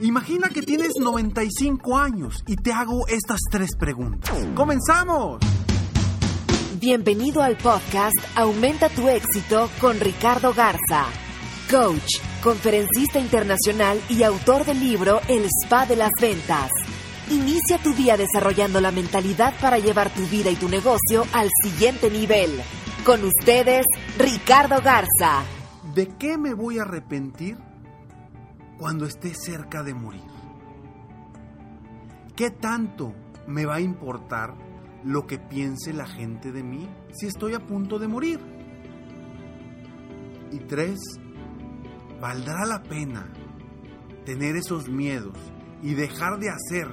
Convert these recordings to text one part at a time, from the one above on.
Imagina que tienes 95 años y te hago estas tres preguntas. ¡Comenzamos! Bienvenido al podcast Aumenta tu éxito con Ricardo Garza, coach, conferencista internacional y autor del libro El Spa de las Ventas. Inicia tu día desarrollando la mentalidad para llevar tu vida y tu negocio al siguiente nivel. Con ustedes, Ricardo Garza. ¿De qué me voy a arrepentir cuando esté cerca de morir? ¿Qué tanto me va a importar lo que piense la gente de mí si estoy a punto de morir? Y tres, ¿valdrá la pena tener esos miedos y dejar de hacer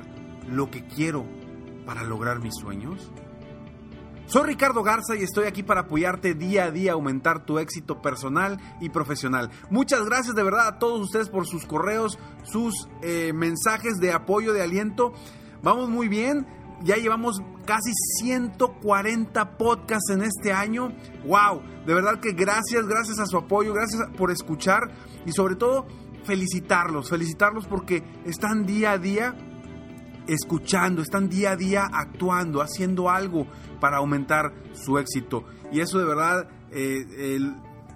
lo que quiero para lograr mis sueños? Soy Ricardo Garza y estoy aquí para apoyarte día a día a aumentar tu éxito personal y profesional. Muchas gracias de verdad a todos ustedes por sus correos, sus eh, mensajes de apoyo, de aliento. Vamos muy bien. Ya llevamos casi 140 podcasts en este año. ¡Wow! De verdad que gracias, gracias a su apoyo, gracias por escuchar y sobre todo felicitarlos, felicitarlos porque están día a día escuchando, están día a día actuando, haciendo algo para aumentar su éxito. Y eso de verdad eh,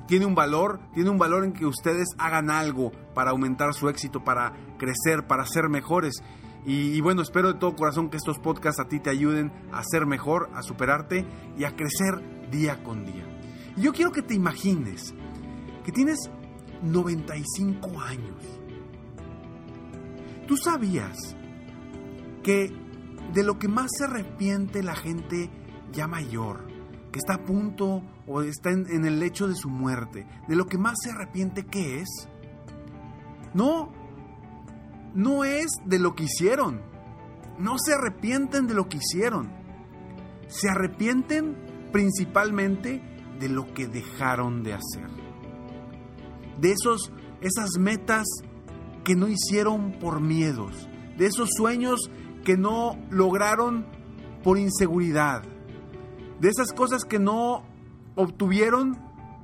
tiene un valor, tiene un valor en que ustedes hagan algo para aumentar su éxito, para crecer, para ser mejores. Y, y, bueno, espero de todo corazón que estos podcasts a ti te ayuden a ser mejor, a superarte y a crecer día con día. Y yo quiero que te imagines que tienes 95 años. ¿Tú sabías que de lo que más se arrepiente la gente ya mayor, que está a punto o está en, el lecho de su muerte, de lo que más se arrepiente, ¿qué es? No, no es de lo que hicieron. No se arrepienten de lo que hicieron. Se arrepienten principalmente de lo que dejaron de hacer. De esos, esas metas que no hicieron por miedos. De esos sueños que no lograron por inseguridad, de esas cosas que no obtuvieron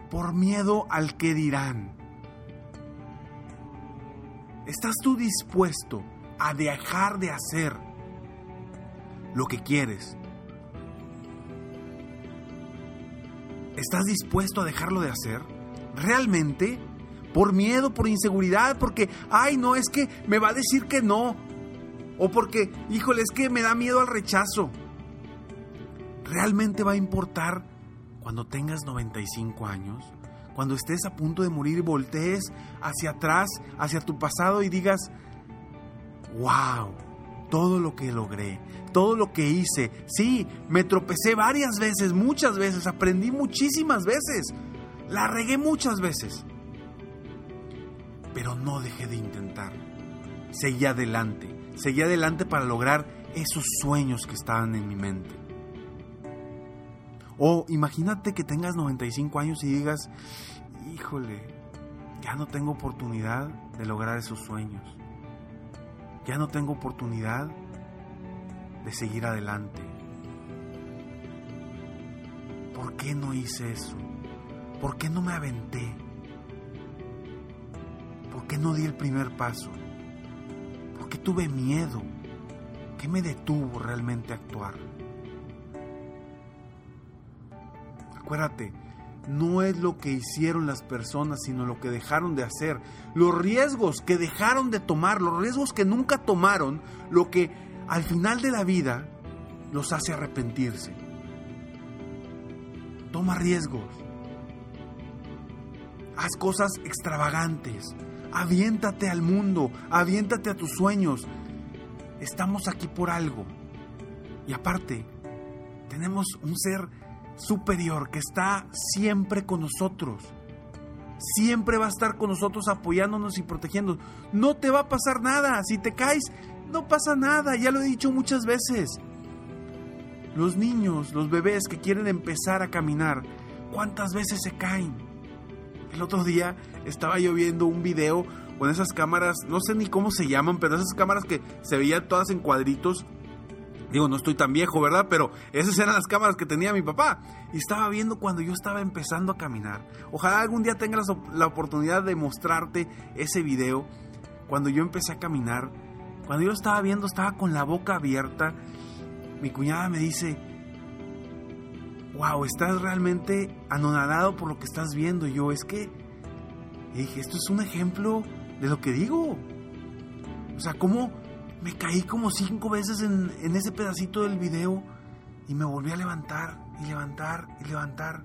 por miedo al que dirán. ¿Estás tú dispuesto a dejar de hacer lo que quieres? ¿Estás dispuesto a dejarlo de hacer? ¿Realmente? ¿Por miedo, por inseguridad? Porque, ay, no, es que me va a decir que no. O porque, híjole, es que me da miedo al rechazo. ¿Realmente va a importar cuando tengas 95 años? Cuando estés a punto de morir voltees hacia atrás, hacia tu pasado y digas, wow, todo lo que logré, todo lo que hice. Sí, me tropecé varias veces, muchas veces, aprendí muchísimas veces, la regué muchas veces. Pero no dejé de intentar. Seguí adelante seguí adelante para lograr esos sueños que estaban en mi mente. O imagínate que tengas 95 años y digas, híjole, ya no tengo oportunidad de lograr esos sueños. Ya no tengo oportunidad de seguir adelante. ¿Por qué no hice eso? ¿Por qué no me aventé? ¿Por qué no di el primer paso? ¿Por qué tuve miedo? ¿Qué me detuvo realmente a actuar? Acuérdate, no es lo que hicieron las personas, sino lo que dejaron de hacer. Los riesgos que dejaron de tomar, los riesgos que nunca tomaron, lo que al final de la vida los hace arrepentirse. Toma riesgos. Haz cosas extravagantes. Aviéntate al mundo, aviéntate a tus sueños. Estamos aquí por algo. Y aparte, tenemos un ser superior que está siempre con nosotros. Siempre va a estar con nosotros apoyándonos y protegiendo. No te va a pasar nada. Si te caes, no pasa nada. Ya lo he dicho muchas veces. Los niños, los bebés que quieren empezar a caminar, ¿cuántas veces se caen? El otro día estaba yo viendo un video con esas cámaras, no sé ni cómo se llaman, pero esas cámaras que se veían todas en cuadritos Digo, no estoy tan viejo, ¿verdad? Pero esas eran las cámaras que tenía mi papá. Y estaba viendo cuando yo estaba empezando a caminar. Ojalá algún día tengas la oportunidad de mostrarte ese video. Cuando yo empecé a caminar. Cuando yo estaba viendo, estaba con la boca abierta. Mi cuñada me dice, wow, estás realmente anonadado por lo que estás viendo. Y yo, es que... Y dije, esto es un ejemplo de lo que digo. O sea, ¿cómo me caí como cinco veces en, ese pedacito del video y me volví a levantar y levantar y levantar.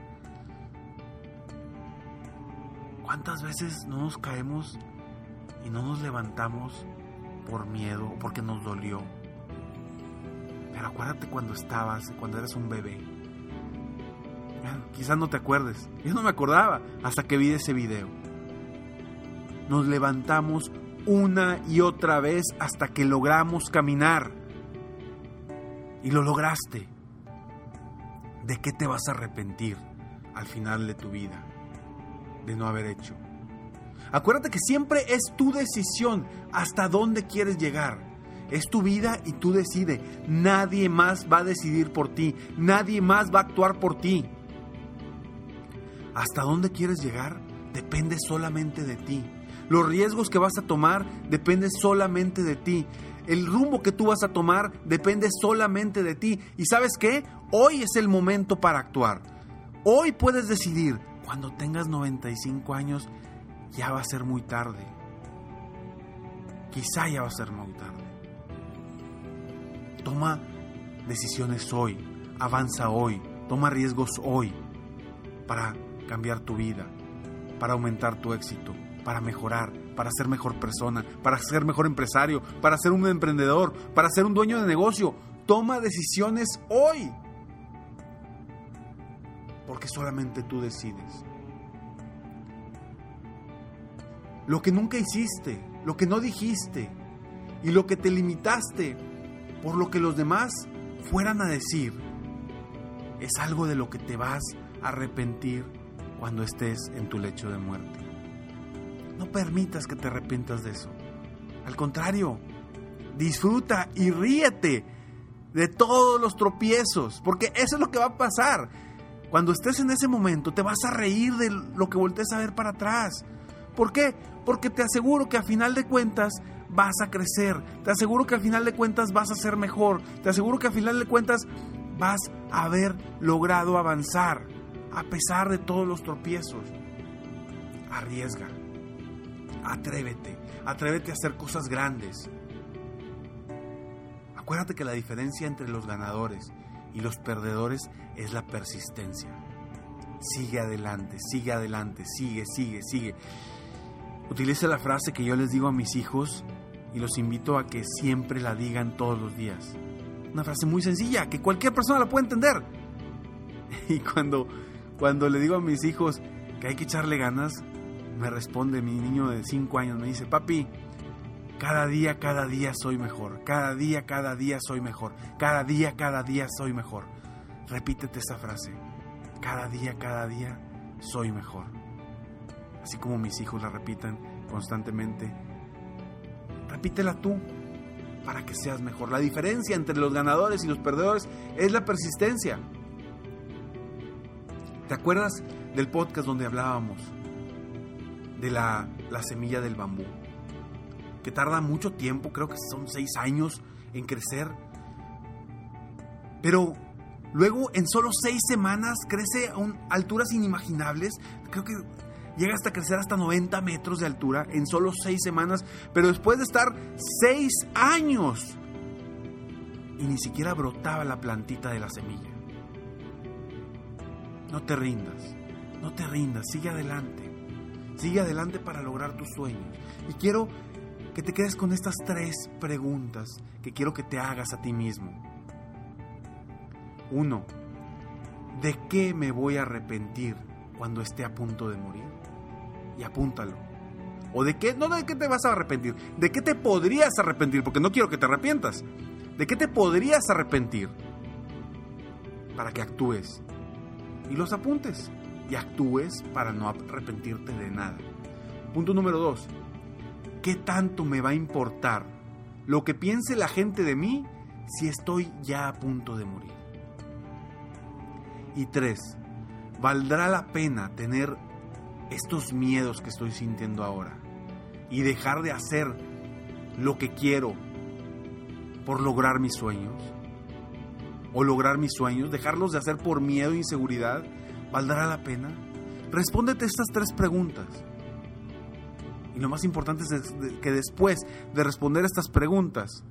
¿Cuántas veces no nos caemos y no nos levantamos por miedo o porque nos dolió? Pero acuérdate cuando estabas, cuando eras un bebé. Quizás no te acuerdes. Yo no me acordaba hasta que vi ese video. Nos levantamos una y otra vez hasta que logramos caminar. Y lo lograste. ¿De qué te vas a arrepentir al final de tu vida? De no haber hecho. Acuérdate que siempre es tu decisión hasta dónde quieres llegar. Es tu vida y tú decides. Nadie más va a decidir por ti. Nadie más va a actuar por ti. Hasta dónde quieres llegar depende solamente de ti. Los riesgos que vas a tomar dependen solamente de ti. El rumbo que tú vas a tomar depende solamente de ti. ¿Y sabes qué? Hoy es el momento para actuar. Hoy puedes decidir. Cuando tengas 95 años ya va a ser muy tarde. Quizá ya va a ser muy tarde. Toma decisiones hoy. Avanza hoy. Toma riesgos hoy para cambiar tu vida, para aumentar tu éxito para mejorar, para ser mejor persona, para ser mejor empresario, para ser un emprendedor, para ser un dueño de negocio. Toma decisiones hoy. Porque solamente tú decides. Lo que nunca hiciste, lo que no dijiste y lo que te limitaste por lo que los demás fueran a decir, es algo de lo que te vas a arrepentir cuando estés en tu lecho de muerte. No permitas que te arrepientas de eso. Al contrario, disfruta y ríete de todos los tropiezos, porque eso es lo que va a pasar. Cuando estés en ese momento, te vas a reír de lo que voltees a ver para atrás. ¿Por qué? Porque te aseguro que a final de cuentas vas a crecer. Te aseguro que al final de cuentas vas a ser mejor. Te aseguro que al final de cuentas vas a haber logrado avanzar a pesar de todos los tropiezos. Arriesga. Atrévete, atrévete a hacer cosas grandes. Acuérdate que la diferencia entre los ganadores y los perdedores es la persistencia. Sigue adelante, sigue adelante, sigue, sigue, sigue. Utilice la frase que yo les digo a mis hijos y los invito a que siempre la digan todos los días. Una frase muy sencilla, que cualquier persona la puede entender. Y cuando, cuando le digo a mis hijos que hay que echarle ganas, me responde mi niño de 5 años, me dice, papi, cada día, cada día soy mejor, cada día, cada día soy mejor, cada día, cada día soy mejor. Repítete esa frase, cada día, cada día soy mejor. Así como mis hijos la repiten constantemente, repítela tú para que seas mejor. La diferencia entre los ganadores y los perdedores es la persistencia. ¿Te acuerdas del podcast donde hablábamos de la, semilla del bambú, que tarda mucho tiempo, creo que son seis años en crecer. Pero Luego, en solo seis semanas, crece a alturas inimaginables. Creo que llega hasta crecer hasta 90 metros de altura en solo seis semanas. Pero después de estar seis años y ni siquiera brotaba la plantita de la semilla. No te rindas, no te rindas, sigue adelante. Sigue adelante para lograr tus sueños. Y quiero que te quedes con estas tres preguntas que quiero que te hagas a ti mismo. Uno, ¿de qué me voy a arrepentir cuando esté a punto de morir? Y apúntalo. ¿O de qué? No de qué te vas a arrepentir. ¿De qué te podrías arrepentir? Porque no quiero que te arrepientas. ¿De qué te podrías arrepentir? Para que actúes. Y los apuntes. Y actúes para no arrepentirte de nada. Punto número dos. ¿Qué tanto me va a importar lo que piense la gente de mí si estoy ya a punto de morir? Y tres, ¿valdrá la pena tener estos miedos que estoy sintiendo ahora y dejar de hacer lo que quiero por lograr mis sueños? ¿O lograr mis sueños? ¿Dejarlos de hacer por miedo e inseguridad? ¿Valdrá la pena? Respóndete estas tres preguntas. Y lo más importante es que después de responder estas preguntas,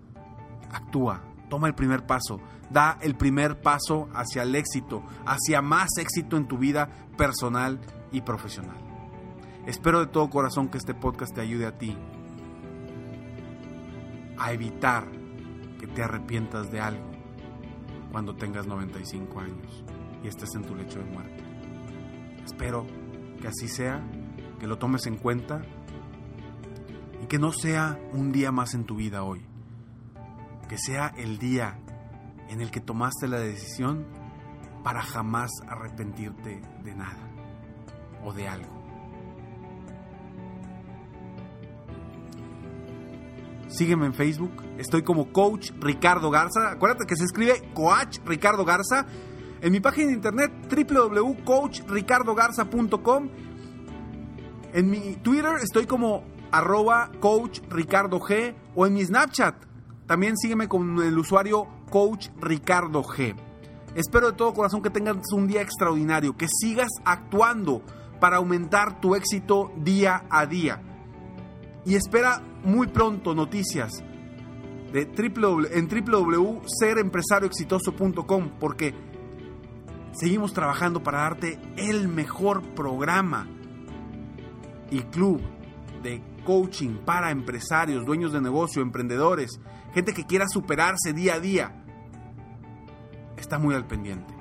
actúa, toma el primer paso, da el primer paso hacia el éxito, hacia más éxito en tu vida personal y profesional. Espero de todo corazón que este podcast te ayude a ti a evitar que te arrepientas de algo cuando tengas 95 años y estés en tu lecho de muerte. Espero que así sea, que lo tomes en cuenta y que no sea un día más en tu vida hoy, que sea el día en el que tomaste la decisión para jamás arrepentirte de nada o de algo. Sígueme en Facebook. Estoy como Coach Ricardo Garza. Acuérdate que se escribe Coach Ricardo Garza. En mi página de internet www.coachricardogarza.com. En mi Twitter estoy como arroba G. O en mi Snapchat. También sígueme con el usuario Coach Ricardo G. Espero de todo corazón que tengas un día extraordinario. Que sigas actuando para aumentar tu éxito día a día. Y espera muy pronto noticias de en www.serempresarioexitoso.com porque seguimos trabajando para darte el mejor programa y club de coaching para empresarios, dueños de negocio, emprendedores, gente que quiera superarse día a día. Está muy al pendiente.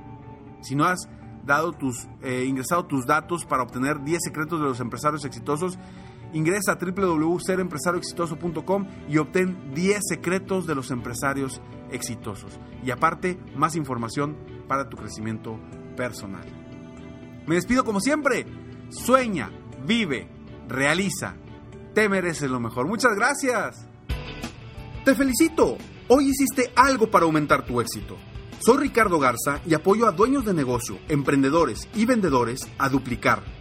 Si no has dado tus, eh, ingresado tus datos para obtener 10 secretos de los empresarios exitosos, Ingresa a www.serempresarioexitoso.com y obtén 10 secretos de los empresarios exitosos. Y aparte, más información para tu crecimiento personal. Me despido como siempre. Sueña, vive, realiza. Te mereces lo mejor. Muchas gracias. Te felicito. Hoy hiciste algo para aumentar tu éxito. Soy Ricardo Garza y apoyo a dueños de negocio, emprendedores y vendedores a duplicar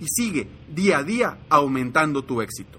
y sigue día a día aumentando tu éxito.